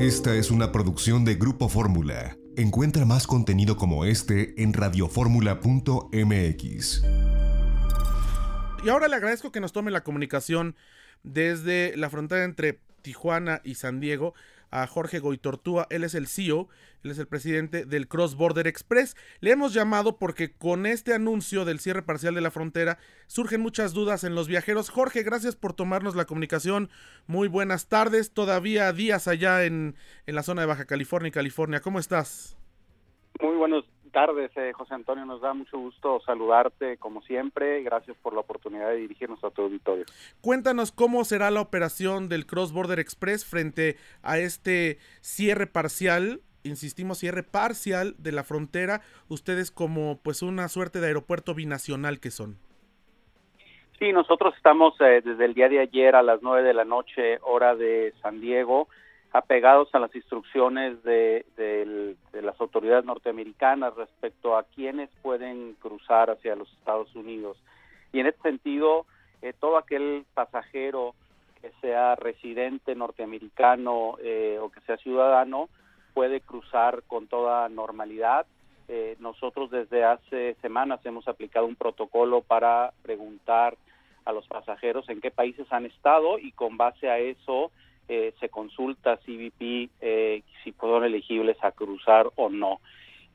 Esta es una producción de Grupo Fórmula. Encuentra más contenido como este en radioformula.mx. Y ahora le agradezco que nos tome la comunicación desde la frontera entre Tijuana y San Diego a Jorge Goitortúa. Él es el CEO, él es el presidente del Cross Border Express. Le hemos llamado porque con este anuncio del cierre parcial de la frontera surgen muchas dudas en los viajeros. Jorge, gracias por tomarnos la comunicación. Muy buenas tardes. Todavía días allá en, en la zona de Baja California y California. ¿Cómo estás? Muy buenos tardes, eh, José Antonio. Nos da mucho gusto saludarte como siempre. Gracias por la oportunidad de dirigirnos a tu auditorio. Cuéntanos cómo será la operación del Cross Border Express frente a este cierre parcial. Insistimos, cierre parcial de la frontera, ustedes como pues una suerte de aeropuerto binacional que son. Sí, nosotros estamos eh, desde el día de ayer a las nueve de la noche, hora de San Diego, apegados a las instrucciones de, las autoridades norteamericanas respecto a quienes pueden cruzar hacia los Estados Unidos. Y en este sentido, eh, todo aquel pasajero que sea residente norteamericano eh, o que sea ciudadano puede cruzar con toda normalidad. Eh, nosotros desde hace semanas hemos aplicado un protocolo para preguntar a los pasajeros en qué países han estado y con base a eso eh, se consulta CBP eh, si fueron elegibles a cruzar o no.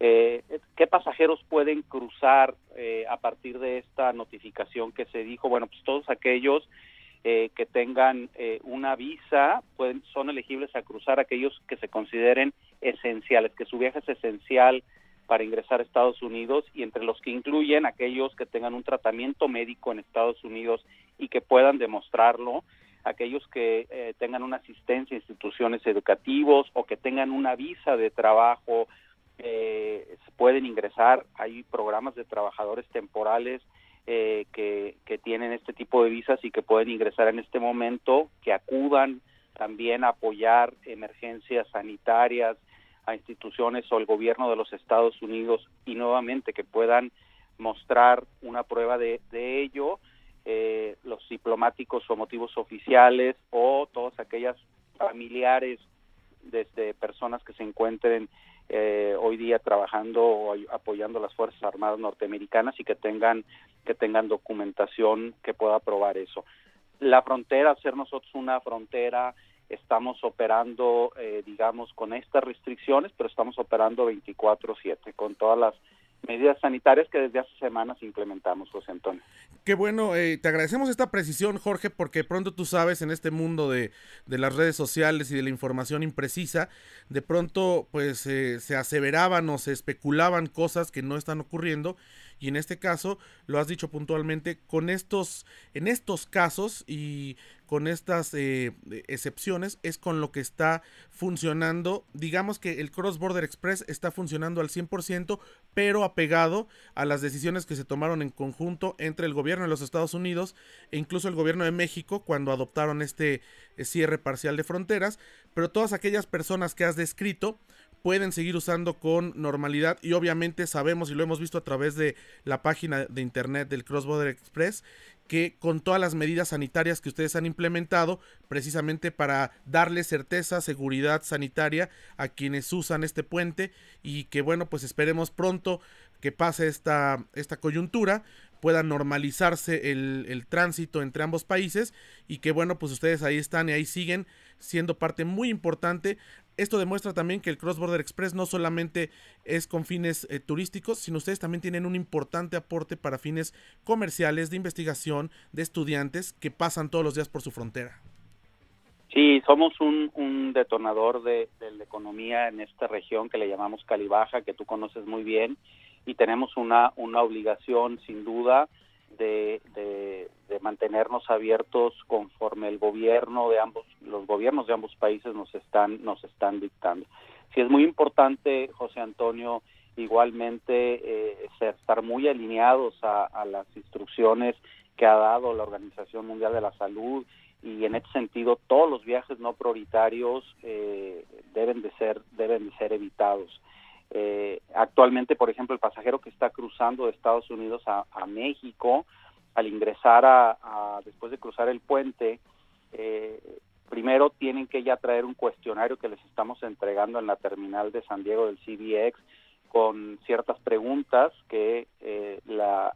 Eh, ¿Qué pasajeros pueden cruzar a partir de esta notificación que se dijo? Bueno, pues todos aquellos que tengan una visa pueden, son elegibles a cruzar aquellos que se consideren esenciales, que su viaje es esencial para ingresar a Estados Unidos y entre los que incluyen aquellos que tengan un tratamiento médico en Estados Unidos y que puedan demostrarlo aquellos que eh, tengan una asistencia a instituciones educativos o que tengan una visa de trabajo eh, pueden ingresar. Hay programas de trabajadores temporales eh, que, tienen este tipo de visas y que pueden ingresar en este momento, que acudan también a apoyar emergencias sanitarias a instituciones o el gobierno de los Estados Unidos y nuevamente que puedan mostrar una prueba de, de ello eh, los diplomáticos o motivos oficiales o todas aquellas familiares desde personas que se encuentren eh, hoy día trabajando o apoyando las fuerzas armadas norteamericanas y que tengan que tengan documentación que pueda probar eso. La frontera ser nosotros una frontera estamos operando eh, digamos con estas restricciones pero estamos operando 24/7 con todas las medidas sanitarias que desde hace semanas implementamos, José Antonio. Qué bueno, eh, te agradecemos esta precisión, Jorge, porque pronto tú sabes, en este mundo de, de las redes sociales y de la información imprecisa, de pronto pues eh, se aseveraban o se especulaban cosas que no están ocurriendo y en este caso lo has dicho puntualmente con estos en estos casos y con estas eh, excepciones es con lo que está funcionando. Digamos que el Cross Border Express está funcionando al 100% pero apegado a las decisiones que se tomaron en conjunto entre el gobierno de los Estados Unidos e incluso el gobierno de México cuando adoptaron este eh, cierre parcial de fronteras. Pero todas aquellas personas que has descrito pueden seguir usando con normalidad y obviamente sabemos y lo hemos visto a través de la página de internet del Cross Border Express que con todas las medidas sanitarias que ustedes han implementado precisamente para darle certeza, seguridad sanitaria a quienes usan este puente y que bueno pues esperemos pronto que pase esta, esta coyuntura pueda normalizarse el, el, tránsito entre ambos países y que bueno pues ustedes ahí están y ahí siguen siendo parte muy importante esto demuestra también que el Cross Border Express no solamente es con fines eh, turísticos, sino ustedes también tienen un importante aporte para fines comerciales, de investigación, de estudiantes que pasan todos los días por su frontera. Sí, somos un, un detonador de, la economía en esta región que le llamamos Calibaja, que tú conoces muy bien, y tenemos una, una obligación sin duda de, de, mantenernos abiertos conforme el gobierno de ambos, los gobiernos de ambos países nos están, nos están dictando. Sí es muy importante, José Antonio, igualmente eh, estar muy alineados a, las instrucciones que ha dado la Organización Mundial de la Salud y en ese sentido todos los viajes no prioritarios eh, deben de ser deben de ser evitados. Eh, actualmente, por ejemplo, el pasajero que está cruzando de Estados Unidos a, México, al ingresar a, después de cruzar el puente, eh, primero tienen que ya traer un cuestionario que les estamos entregando en la terminal de San Diego del CBX con ciertas preguntas que eh, la,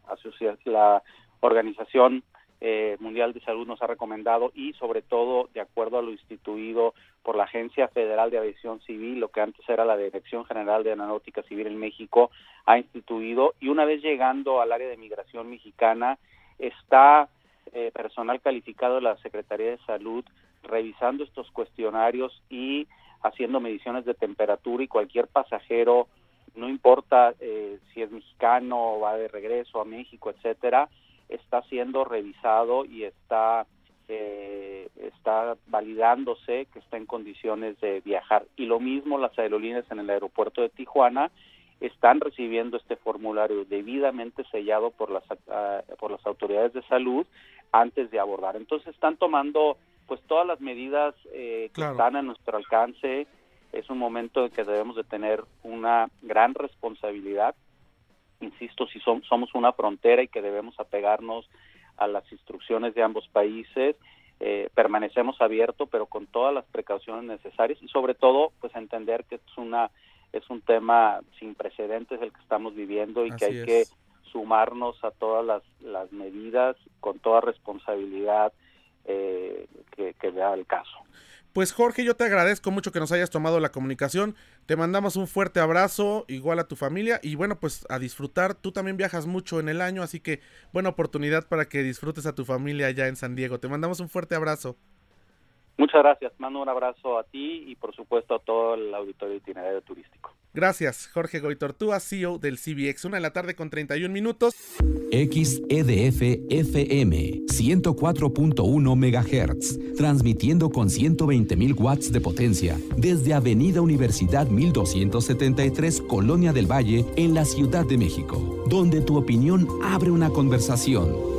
la organización eh, Mundial de Salud nos ha recomendado y sobre todo de acuerdo a lo instituido por la Agencia Federal de Aviación Civil, lo que antes era la Dirección General de Aeronáutica Civil en México, ha instituido y una vez llegando al área de migración mexicana está eh, personal calificado de la Secretaría de Salud revisando estos cuestionarios y haciendo mediciones de temperatura y cualquier pasajero, no importa eh, si es mexicano o va de regreso a México, etcétera, está siendo revisado y está eh, está validándose que está en condiciones de viajar. Y lo mismo las aerolíneas en el aeropuerto de Tijuana están recibiendo este formulario debidamente sellado por las ah, por las autoridades de salud antes de abordar. Entonces están tomando pues todas las medidas eh, que están a nuestro alcance. Es un momento en que debemos de tener una gran responsabilidad insisto, si somos una frontera y que debemos apegarnos a las instrucciones de ambos países, eh, permanecemos abiertos, pero con todas las precauciones necesarias y sobre todo, pues entender que es una es un tema sin precedentes el que estamos viviendo y que hay que sumarnos a todas las, las medidas con toda responsabilidad eh, que, que vea el caso. Pues Jorge, yo te agradezco mucho que nos hayas tomado la comunicación. Te mandamos un fuerte abrazo, igual a tu familia. Y bueno, pues a disfrutar. Tú también viajas mucho en el año, así que buena oportunidad para que disfrutes a tu familia allá en San Diego. Te mandamos un fuerte abrazo. Muchas gracias. Mando un abrazo a ti y por supuesto a todo el auditorio itinerario turístico. Gracias, Jorge Goitortúa, CEO del CBX. Una de la tarde con 31 minutos. XEDF FM 104.1 MHz, transmitiendo con 120.000 watts de potencia desde Avenida Universidad 1273, Colonia del Valle, en la Ciudad de México, donde tu opinión abre una conversación.